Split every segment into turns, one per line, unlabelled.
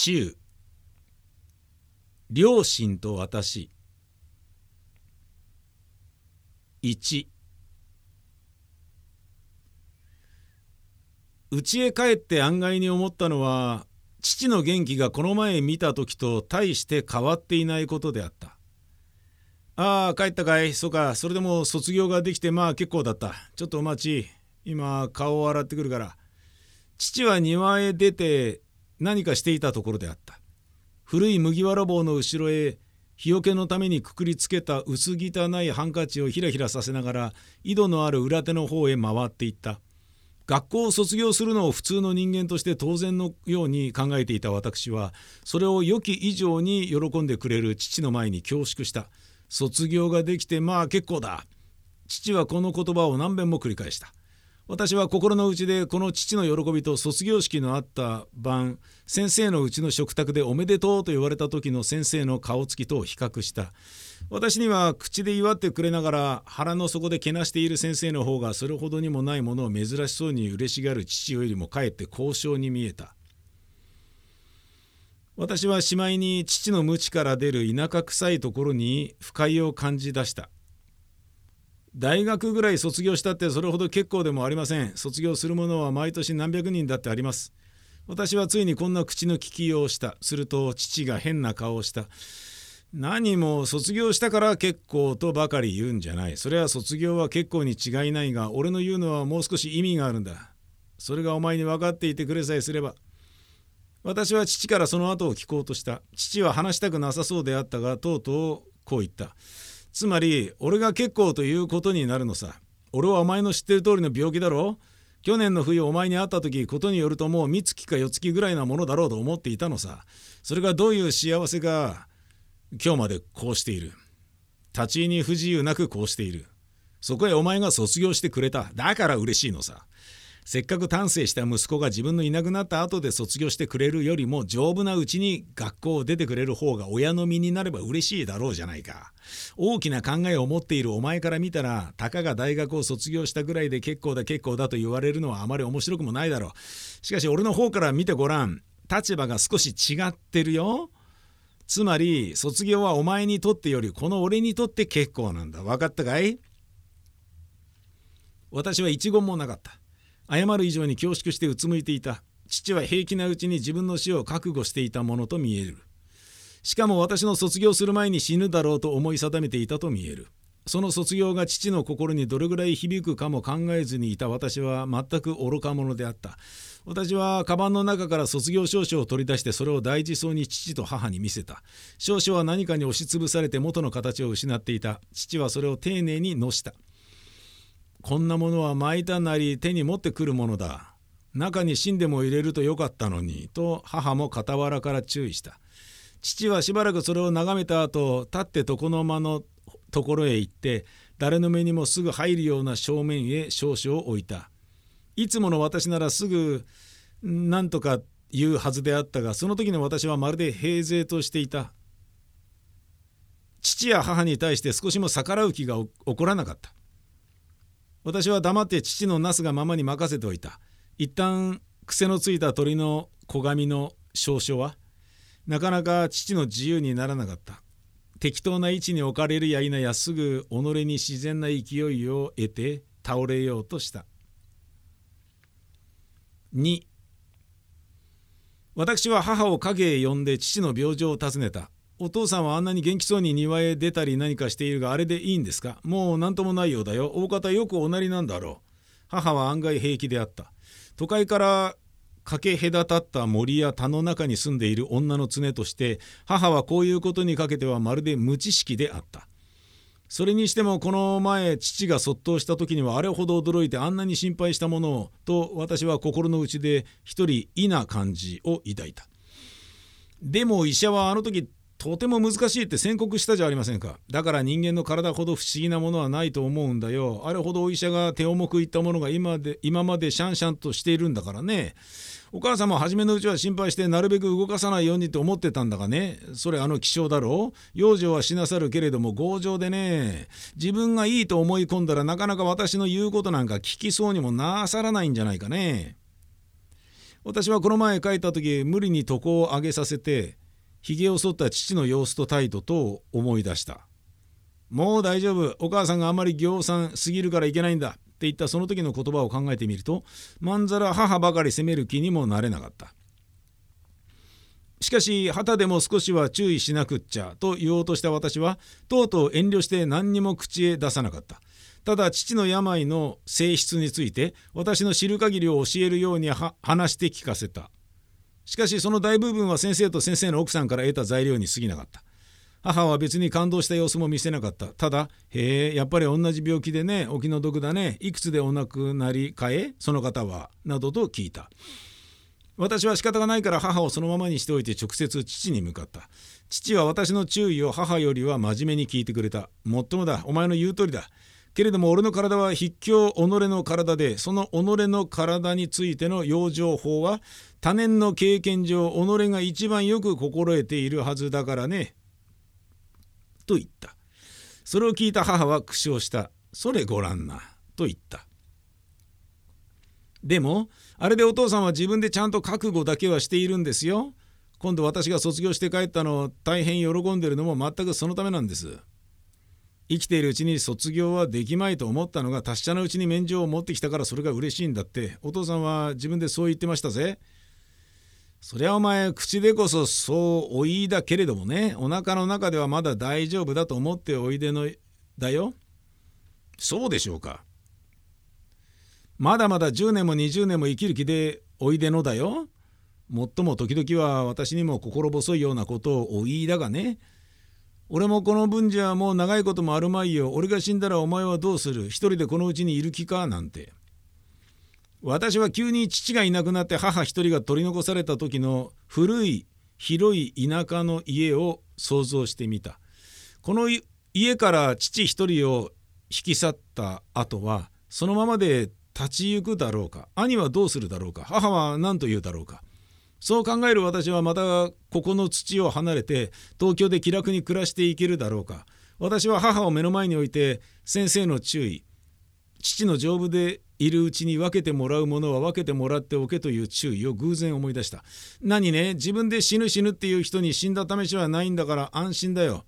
中両親と私。1家へ帰って案外に思ったのは父の元気がこの前見た時と大して変わっていないことであった。ああ帰ったかい。そうか。それでも卒業ができてまあ結構だった。ちょっとお待ち。今顔を洗ってくるから。父は庭へ出て何かしていたところであった。古い麦わら帽の後ろへ日よけのためにくくりつけた薄汚いハンカチをひらひらさせながら井戸のある裏手の方へ回っていった。学校を卒業するのを普通の人間として当然のように考えていた私はそれを良き以上に喜んでくれる父の前に恐縮した。卒業ができてまあ結構だ。父はこの言葉を何遍も繰り返した。私は心の内でこの父の喜びと卒業式のあった晩先生のうちの食卓でおめでとうと言われた時の先生の顔つきと比較した。私には口で祝ってくれながら腹の底でけなしている先生の方がそれほどにもないものを珍しそうに嬉しがる父よりもかえって高尚に見えた。私はしまいに父の無知から出る田舎臭いところに不快を感じ出した。大学ぐらい卒業したってそれほど結構でもありません。卒業する者は毎年何百人だってあります。私はついにこんな口の利きようをした。すると父が変な顔をした。何も卒業したから結構とばかり言うんじゃない。それは卒業は結構に違いないが俺の言うのはもう少し意味があるんだ。それがお前に分かっていてくれさえすれば。私は父からその後を聞こうとした。父は話したくなさそうであったがとうとうこう言った。つまり俺が結構ということになるのさ。俺はお前の知ってる通りの病気だろ。去年の冬お前に会った時ことによるともう三月か四月ぐらいなものだろうと思っていたのさ。それがどういう幸せか今日までこうしている。立ち入りに不自由なくこうしている。そこへお前が卒業してくれた。だから嬉しいのさ。せっかく丹精した息子が自分のいなくなった後で卒業してくれるよりも丈夫なうちに学校を出てくれる方が親の身になれば嬉しいだろうじゃないか。大きな考えを持っているお前から見たらたかが大学を卒業したぐらいで結構だ結構だと言われるのはあまり面白くもないだろう。しかし俺の方から見てごらん。立場が少し違ってるよ。つまり卒業はお前にとってよりこの俺にとって結構なんだ。分かったかい？私は一言もなかった。謝る以上に恐縮してうつむいていた。父は平気なうちに自分の死を覚悟していたものと見える。しかも私の卒業する前に死ぬだろうと思い定めていたと見える。その卒業が父の心にどれぐらい響くかも考えずにいた私は全く愚か者であった。私はカバンの中から卒業証書を取り出してそれを大事そうに父と母に見せた。証書は何かに押しつぶされて元の形を失っていた。父はそれを丁寧にのした。こんなものは巻いたなり手に持ってくるものだ。中に芯でも入れるとよかったのに、と母も傍らから注意した。父はしばらくそれを眺めた後、立って床の間のところへ行って、誰の目にもすぐ入るような正面へ少々置いた。いつもの私ならすぐ何とか言うはずであったが、その時の私はまるで平然としていた。父や母に対して少しも逆らう気が起こらなかった。私は黙って父のなすがままに任せておいた。一旦癖のついた鳥の小髪の少々はなかなか父の自由にならなかった。適当な位置に置かれるや否やすぐ己に自然な勢いを得て倒れようとした。2私は母を影へ呼んで父の病状を尋ねた。お父さんはあんなに元気そうに庭へ出たり何かしているがあれでいいんですか？もう何ともないようだよ。大方よくおなりなんだろう。母は案外平気であった。都会からかけ隔たった森や田の中に住んでいる女の常として母はこういうことにかけてはまるで無知識であった。それにしてもこの前父が卒倒した時にはあれほど驚いてあんなに心配したものをと私は心の内で一人異な感じを抱いた。でも医者はあの時とても難しいって宣告したじゃありませんか。だから人間の体ほど不思議なものはないと思うんだよ。あれほどお医者が手重く言ったものが今で今までシャンシャンとしているんだからね。お母さんも初めのうちは心配してなるべく動かさないようにと思ってたんだがね。それあの気象だろ養生はしなさるけれども強情でね。自分がいいと思い込んだらなかなか私の言うことなんか聞きそうにもなさらないんじゃないかね。私はこの前帰った時無理に床を上げさせてひげを剃った父の様子と態度と思い出したもう大丈夫。お母さんがあまり行産すぎるからいけないんだって言ったその時の言葉を考えてみるとまんざら母ばかり責める気にもなれなかったしかし旗でも少しは注意しなくっちゃと言おうとした私はとうとう遠慮して何にも口へ出さなかった。ただ父の病の性質について私の知る限りを教えるように話して聞かせた。しかしその大部分は先生と先生の奥さんから得た材料に過ぎなかった。母は別に感動した様子も見せなかった。ただ「へえやっぱり同じ病気でねお気の毒だねいくつでお亡くなりかえその方は」などと聞いた。私は仕方がないから母をそのままにしておいて直接父に向かった。父は私の注意を母よりは真面目に聞いてくれた。もっともだお前の言う通りだ。けれども俺の体は筆境己の体でその己の体についての養生法は他年の経験上己が一番よく心得ているはずだからね。と言った。それを聞いた母は苦笑した。それごらんな。と言った。でもあれでお父さんは自分でちゃんと覚悟だけはしているんですよ。今度私が卒業して帰ったのを大変喜んでるのも全くそのためなんです。生きているうちに卒業はできまいと思ったのが達者なうちに免状を持ってきたからそれが嬉しいんだってお父さんは自分でそう言ってましたぜ。そりゃお前口でこそそうおいだけれどもねお腹の中ではまだ大丈夫だと思っておいでのだよ。そうでしょうか。まだまだ10年も20年も生きる気でおいでのだよ。もっとも時々は私にも心細いようなことをお言いだがね。俺もこの分じゃもう長いこともあるまいよ。俺が死んだらお前はどうする？一人でこのうちにいる気か？なんて。私は急に父がいなくなって母一人が取り残された時の古い広い田舎の家を想像してみた。この家から父一人を引き去った後はそのままで立ち行くだろうか？兄はどうするだろうか？母は何と言うだろうか？そう考える私はまたここの土を離れて東京で気楽に暮らしていけるだろうか。私は母を目の前に置いて先生の注意父の丈夫でいるうちに分けてもらうものは分けてもらっておけという注意を偶然思い出した。何ね自分で死ぬ死ぬっていう人に死んだ試しはないんだから安心だよ。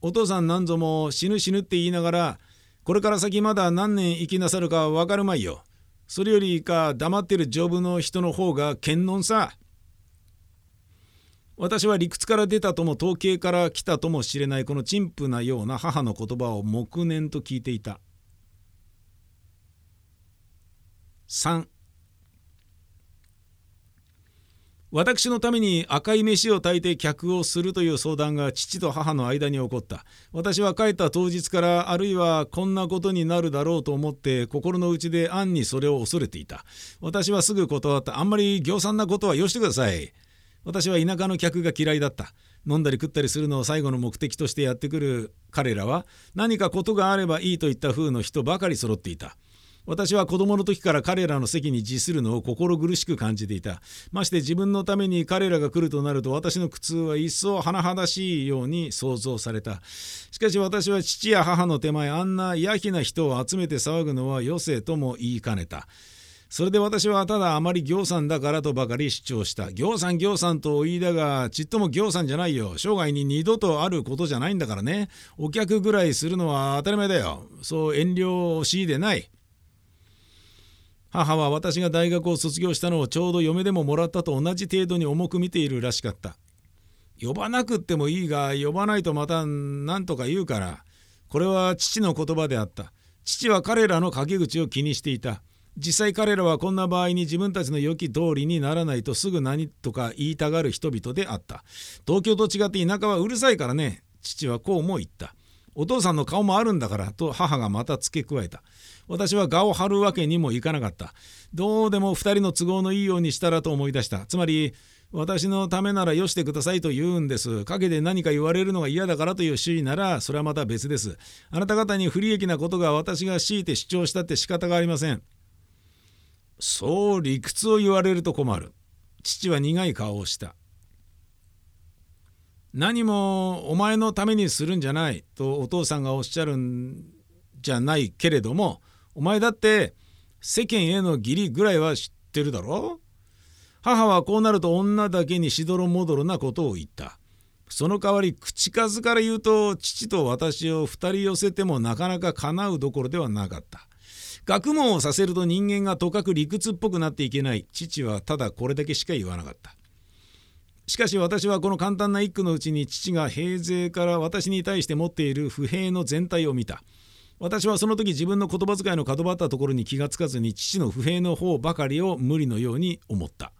お父さんなんぞも死ぬ死ぬって言いながらこれから先まだ何年生きなさるか分かるまいよ。それよりか黙ってる丈夫の人の方が健能さ。私は理屈から出たとも統計から来たとも知れないこの陳腐なような母の言葉を黙念と聞いていた。3私のために赤い飯を炊いて客をするという相談が父と母の間に起こった。私は帰った当日からあるいはこんなことになるだろうと思って心の内で暗にそれを恐れていた。私はすぐ断った。あんまり行産なことはよしてください。私は田舎の客が嫌いだった。飲んだり食ったりするのを最後の目的としてやってくる。彼らは何かことがあればいいといった風の人ばかり揃っていた。私は子供の時から彼らの席に自するのを心苦しく感じていた。まして自分のために彼らが来るとなると私の苦痛は一層甚だしいように想像された。しかし私は父や母の手前あんなやひな人を集めて騒ぐのは余生とも言いかねた。それで私はただあまり行さんだからとばかり主張した。行さん行さんと言いだが、ちっとも行さんじゃないよ。生涯に二度とあることじゃないんだからね。お客ぐらいするのは当たり前だよ。そう遠慮を強いでない。母は私が大学を卒業したのをちょうど嫁でももらったと同じ程度に重く見ているらしかった。呼ばなくってもいいが、呼ばないとまた何とか言うから。これは父の言葉であった。父は彼らの陰口を気にしていた。実際彼らはこんな場合に自分たちの良き通りにならないとすぐ何とか言いたがる人々であった東京と違って田舎はうるさいからね父はこうも言ったお父さんの顔もあるんだからと母がまた付け加えた私は我を張るわけにもいかなかったどうでも2人の都合のいいようにしたらと思い出したつまり私のためならよしてくださいと言うんです。陰で何か言われるのが嫌だからという主意なら、それはまた別です。あなた方に不利益なことが私が強いて主張したって仕方がありません。そう理屈を言われると困る。父は苦い顔をした。何もお前のためにするんじゃないとお父さんがおっしゃるんじゃないけれどもお前だって世間への義理ぐらいは知ってるだろ？母はこうなると女だけにしどろもどろなことを言った。その代わり口数から言うと父と私を二人寄せてもなかなか叶うどころではなかった。学問をさせると人間がとかく理屈っぽくなっていけない父はただこれだけしか言わなかった。しかし私はこの簡単な一句のうちに父が平勢から私に対して持っている不平の全体を見た。私はその時自分の言葉遣いの角張ったところに気がつかずに父の不平の方ばかりを無理のように思った。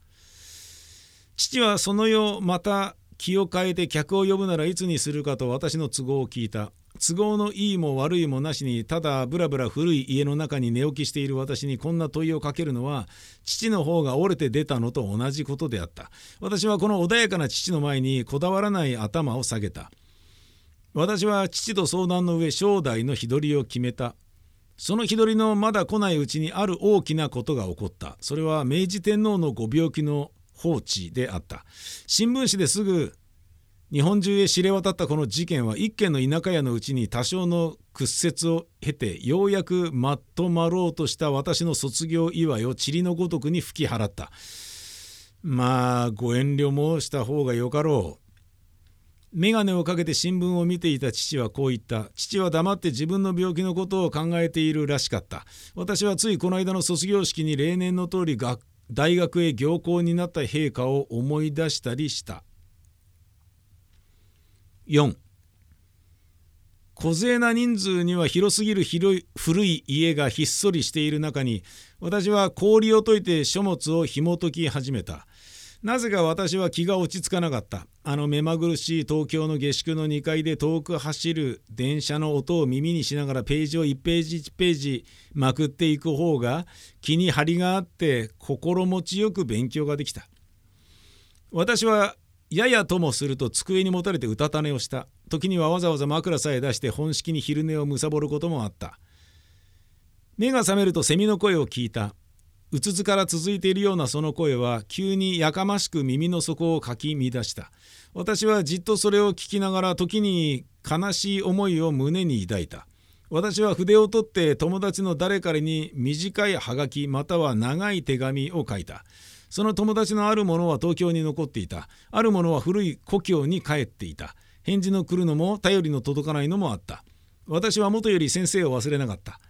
父はその夜また気を変えて客を呼ぶならいつにするかと私の都合を聞いた。都合のいいも悪いもなしにただぶらぶら古い家の中に寝起きしている私にこんな問いをかけるのは父の方が折れて出たのと同じことであった。私はこの穏やかな父の前にこだわらない頭を下げた。私は父と相談の上正代の日取りを決めた。その日取りのまだ来ないうちにある大きなことが起こった。それは明治天皇のご病気の放置であった。新聞紙ですぐ日本中へ知れ渡ったこの事件は一軒の田舎屋のうちに多少の屈折を経てようやくまとまろうとした私の卒業祝いを塵のごとくに吹き払った。まあご遠慮申した方がよかろう。眼鏡をかけて新聞を見ていた父はこう言った。父は黙って自分の病気のことを考えているらしかった。私はついこの間の卒業式に例年の通り大学へ行幸になった陛下を思い出したりした。4小勢な人数には広すぎる広い古い家がひっそりしている中に私は氷を解いて書物を紐解き始めた。なぜか私は気が落ち着かなかった。あの目まぐるしい東京の下宿の2階で遠く走る電車の音を耳にしながらページを1ページ1ページまくっていく方が気に張りがあって心持ちよく勉強ができた。私はややともすると机にもたれてうたた寝をした。時にはわざわざ枕さえ出して本式に昼寝をむさぼることもあった。目が覚めるとセミの声を聞いた。うつつから続いているようなその声は急にやかましく耳の底をかき乱した。私はじっとそれを聞きながら時に悲しい思いを胸に抱いた。私は筆を取って友達の誰かに短いはがきまたは長い手紙を書いた。その友達のあるものは東京に残っていた。あるものは古い故郷に帰っていた。返事の来るのも頼りの届かないのもあった。私は元より先生を忘れなかった。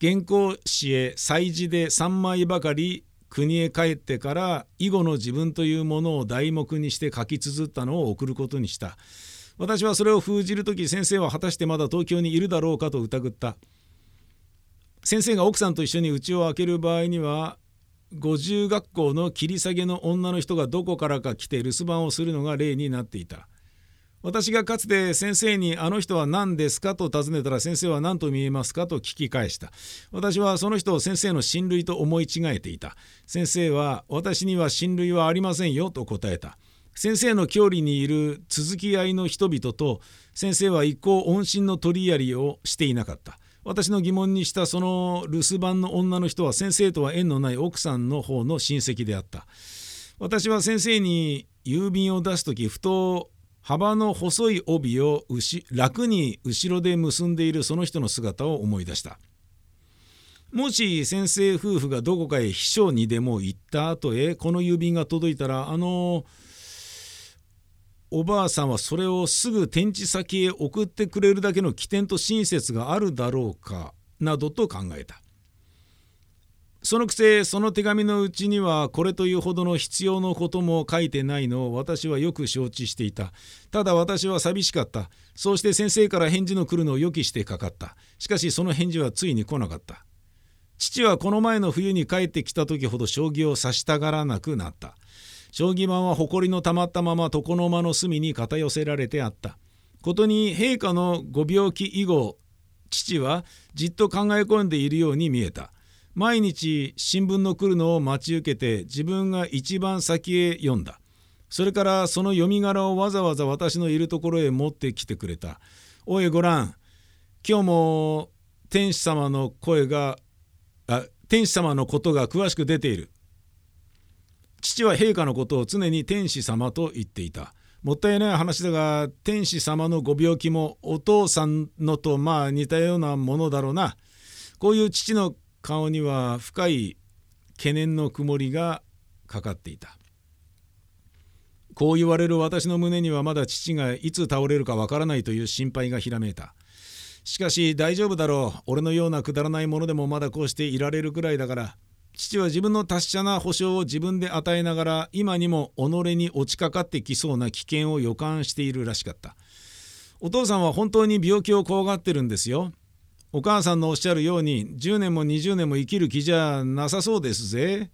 原稿紙へ祭事で3枚ばかり国へ帰ってから以後の自分というものを題目にして書き綴ったのを送ることにした。私はそれを封じる時先生は果たしてまだ東京にいるだろうかと疑った。先生が奥さんと一緒に家を開ける場合には五十学校の切り下げの女の人がどこからか来て留守番をするのが例になっていた私がかつて先生に「あの人は何ですか?」と尋ねたら先生は何と見えますか？と聞き返した私はその人を先生の親類と思い違えていた先生は「私には親類はありませんよ」と答えた先生の郷里にいる続き合いの人々と先生は一向音信の取りやりをしていなかった。私の疑問にしたその留守番の女の人は先生とは縁のない奥さんの方の親戚であった。私は先生に郵便を出す時ふと幅の細い帯を楽に後ろで結んでいるその人の姿を思い出した。もし先生夫婦がどこかへ秘書にでも行った後へこの郵便が届いたらあのおばあさんはそれをすぐ転地先へ送ってくれるだけの起点と親切があるだろうかなどと考えた。そのくせその手紙のうちにはこれというほどの必要のことも書いてないのを私はよく承知していた。ただ私は寂しかった。そうして先生から返事の来るのを予期してかかった。しかしその返事はついに来なかった。父はこの前の冬に帰ってきた時ほど将棋を指したがらなくなった。将棋盤は埃のたまったまま床の間の隅に片寄せられてあった。ことに陛下のご病気以後父はじっと考え込んでいるように見えた。毎日新聞の来るのを待ち受けて自分が一番先へ読んだ。それからその読み柄をわざわざ私のいるところへ持ってきてくれた。おいごらん今日も天使様の声があ天使様のことが詳しく出ている。父は陛下のことを常に天使様と言っていた。もったいない話だが天使様のご病気もお父さんのとまあ似たようなものだろうな。こういう父の顔には深い懸念の曇りがかかっていた。こう言われる私の胸にはまだ父がいつ倒れるかわからないという心配がひらめいた。しかし大丈夫だろう。俺のようなくだらないものでもまだこうしていられるくらいだから。父は自分の達者な保証を自分で与えながら今にも己に落ちかかってきそうな危険を予感しているらしかった。お父さんは本当に病気を怖がってるんですよ。お母さんのおっしゃるように10年も20年も生きる気じゃなさそうですぜ。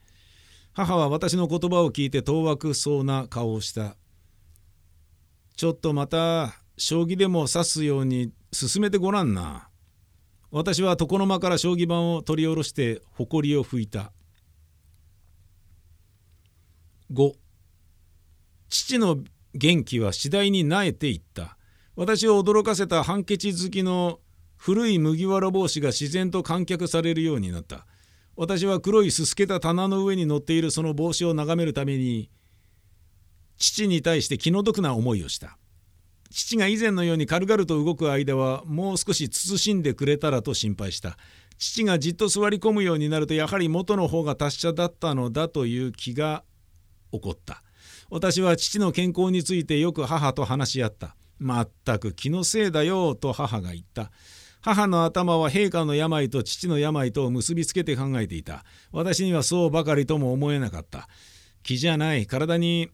母は私の言葉を聞いて当惑そうな顔をした。ちょっとまた将棋でも指すように進めてごらんな。私は床の間から将棋盤を取り下ろして埃を拭いた。5父の元気は次第に萎えていった。私を驚かせたハンケチ好きの古い麦わら帽子が自然と観客されるようになった。私は黒いすすけた棚の上に乗っているその帽子を眺めるために父に対して気の毒な思いをした父が以前のように軽々と動く間はもう少し慎んでくれたらと心配した父がじっと座り込むようになるとやはり元の方が達者だったのだという気が起こった私は父の健康についてよく母と話し合ったまったく気のせいだよと母が言った母の頭は陛下の病と父の病とを結びつけて考えていた。私にはそうばかりとも思えなかった。気じゃない。体に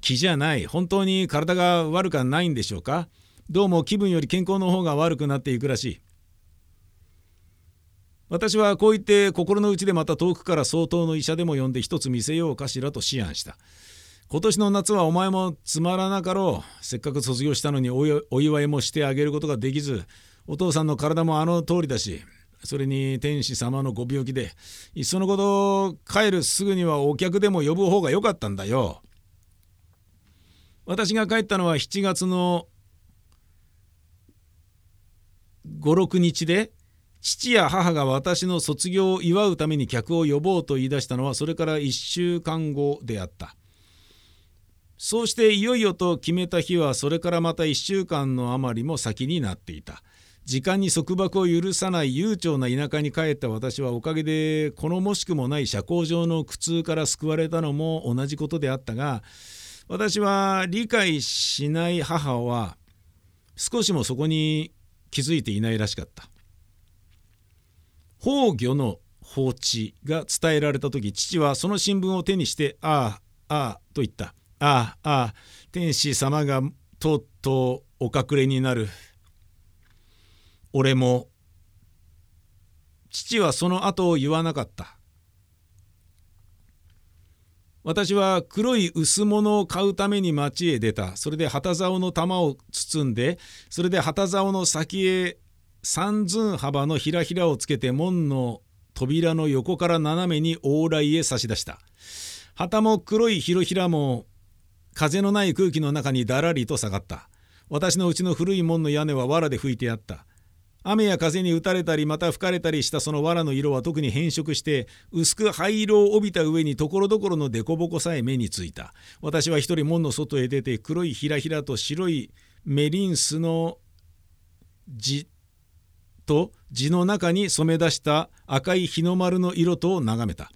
気じゃない。本当に体が悪くないんでしょうか？どうも気分より健康の方が悪くなっていくらしい。私はこう言って心の内でまた遠くから相当の医者でも呼んで一つ見せようかしらと思案した。今年の夏はお前もつまらなかろう。せっかく卒業したのにお祝いもしてあげることができず、お父さんの体もあの通りだし、それに天使様のご病気で、いっそのこと帰るすぐにはお客でも呼ぶ方が良かったんだよ。私が帰ったのは7月の56日で父や母が私の卒業を祝うために客を呼ぼうと言い出したのはそれから1週間後であった。そうしていよいよと決めた日はそれからまた1週間の余りも先になっていた。時間に束縛を許さない悠長な田舎に帰った私はおかげでこのもしくもない社交上の苦痛から救われたのも同じことであったが私は理解しない母は少しもそこに気づいていないらしかった。崩御の放置が伝えられた時父はその新聞を手にして「ああああ」と言った。ああ、ああ、天使様がとうとうお隠れになる。俺も、父はその後を言わなかった。私は黒い薄物を買うために町へ出た。それで旗竿の玉を包んで、それで旗竿の先へ三寸幅のひらひらをつけて門の扉の横から斜めに往来へ差し出した。旗も黒いひろひらも風のない空気の中にだらりと下がった。私のうちの古い門の屋根は藁で吹いてあった。雨や風に打たれたりまた吹かれたりしたその藁の色は特に変色して薄く灰色を帯びた上にところどころの凸凹さえ目についた。私は一人門の外へ出て黒いひらひらと白いメリンスの地と地の中に染め出した赤い日の丸の色と眺めた。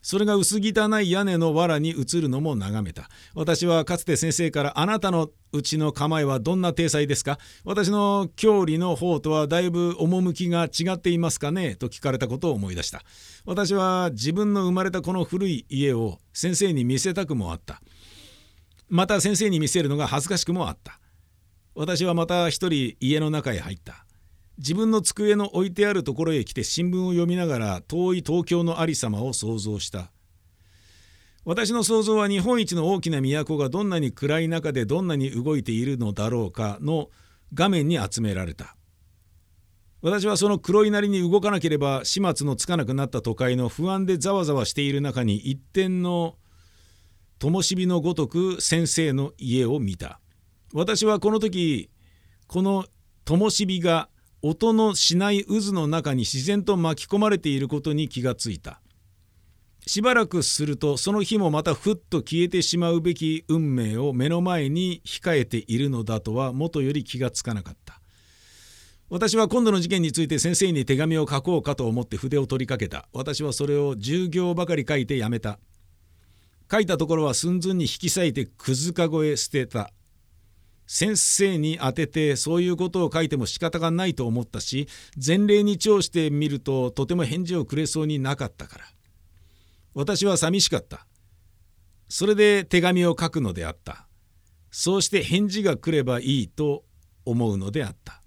それが薄汚い屋根の藁に映るのも眺めた。私はかつて先生からあなたのうちの構えはどんな体裁ですか？私の郷里の方とはだいぶ趣が違っていますかね？と聞かれたことを思い出した。私は自分の生まれたこの古い家を先生に見せたくもあった。また先生に見せるのが恥ずかしくもあった。私はまた一人家の中へ入った。自分の机の置いてあるところへ来て新聞を読みながら遠い東京のありさまを想像した。私の想像は日本一の大きな都がどんなに暗い中でどんなに動いているのだろうかの画面に集められた。私はその黒いなりに動かなければ始末のつかなくなった都会の不安でざわざわしている中に一点の灯火のごとく先生の家を見た。私はこの時この灯火が音のしない渦の中に自然と巻き込まれていることに気がついた。しばらくするとその日もまたふっと消えてしまうべき運命を目の前に控えているのだとはもとより気がつかなかった。私は今度の事件について先生に手紙を書こうかと思って筆を取りかけた。私はそれを10行ばかり書いてやめた。書いたところは寸々に引き裂いてくずかごへ捨てた。先生に当ててそういうことを書いても仕方がないと思ったし前例に調してみるととても返事をくれそうになかったから。私は寂しかった。それで手紙を書くのであった。そうして返事が来ればいいと思うのであった。